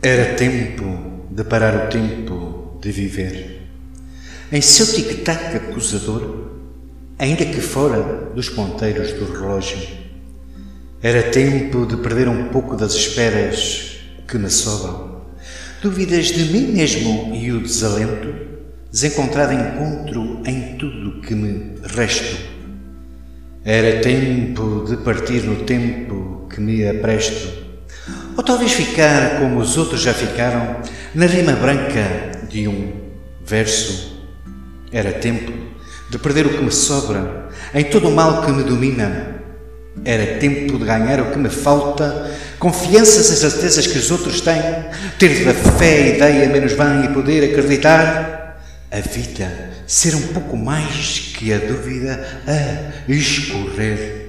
Era tempo de parar o tempo de viver. Em seu tic-tac acusador, ainda que fora dos ponteiros do relógio, era tempo de perder um pouco das esperas que me sobram, dúvidas de mim mesmo e o desalento, desencontrado encontro em tudo que me resto. Era tempo de partir no tempo que me apresto ou talvez ficar como os outros já ficaram, na rima branca de um verso. Era tempo de perder o que me sobra, em todo o mal que me domina. Era tempo de ganhar o que me falta, confianças e certezas que os outros têm, ter da fé ideia menos bem e poder acreditar. A vida ser um pouco mais que a dúvida a escorrer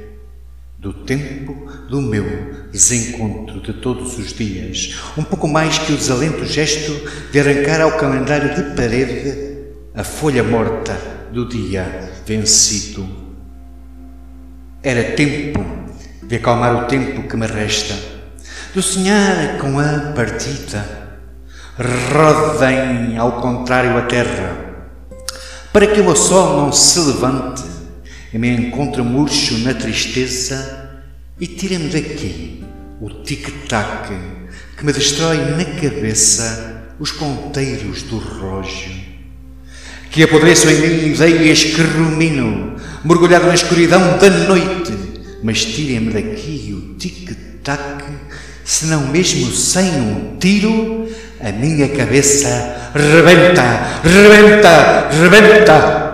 do tempo do meu desencontro de todos os dias, um pouco mais que o desalento gesto de arrancar ao calendário de parede a folha morta do dia vencido. Era tempo de acalmar o tempo que me resta, de sonhar com a partida. Rodem ao contrário a terra, para que o sol não se levante me encontro murcho na tristeza e tira-me daqui o tic-tac que me destrói na cabeça os ponteiros do relógio. Que apodreçam em mim ideias que rumino, mergulhado na escuridão da noite, mas tirem-me daqui o tic-tac, senão mesmo sem um tiro, a minha cabeça rebenta, rebenta, rebenta.